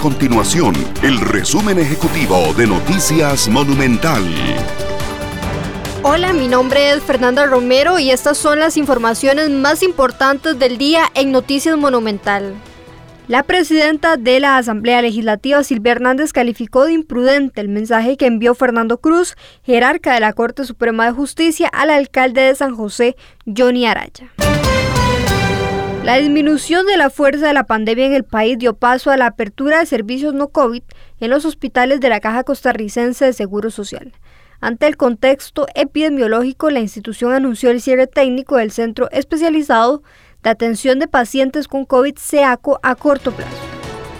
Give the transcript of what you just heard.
Continuación, el resumen ejecutivo de Noticias Monumental. Hola, mi nombre es Fernanda Romero y estas son las informaciones más importantes del día en Noticias Monumental. La presidenta de la Asamblea Legislativa, Silvia Hernández, calificó de imprudente el mensaje que envió Fernando Cruz, jerarca de la Corte Suprema de Justicia, al alcalde de San José, Johnny Araya. La disminución de la fuerza de la pandemia en el país dio paso a la apertura de servicios no COVID en los hospitales de la Caja Costarricense de Seguro Social. Ante el contexto epidemiológico, la institución anunció el cierre técnico del Centro Especializado de Atención de Pacientes con COVID-SEACO a corto plazo.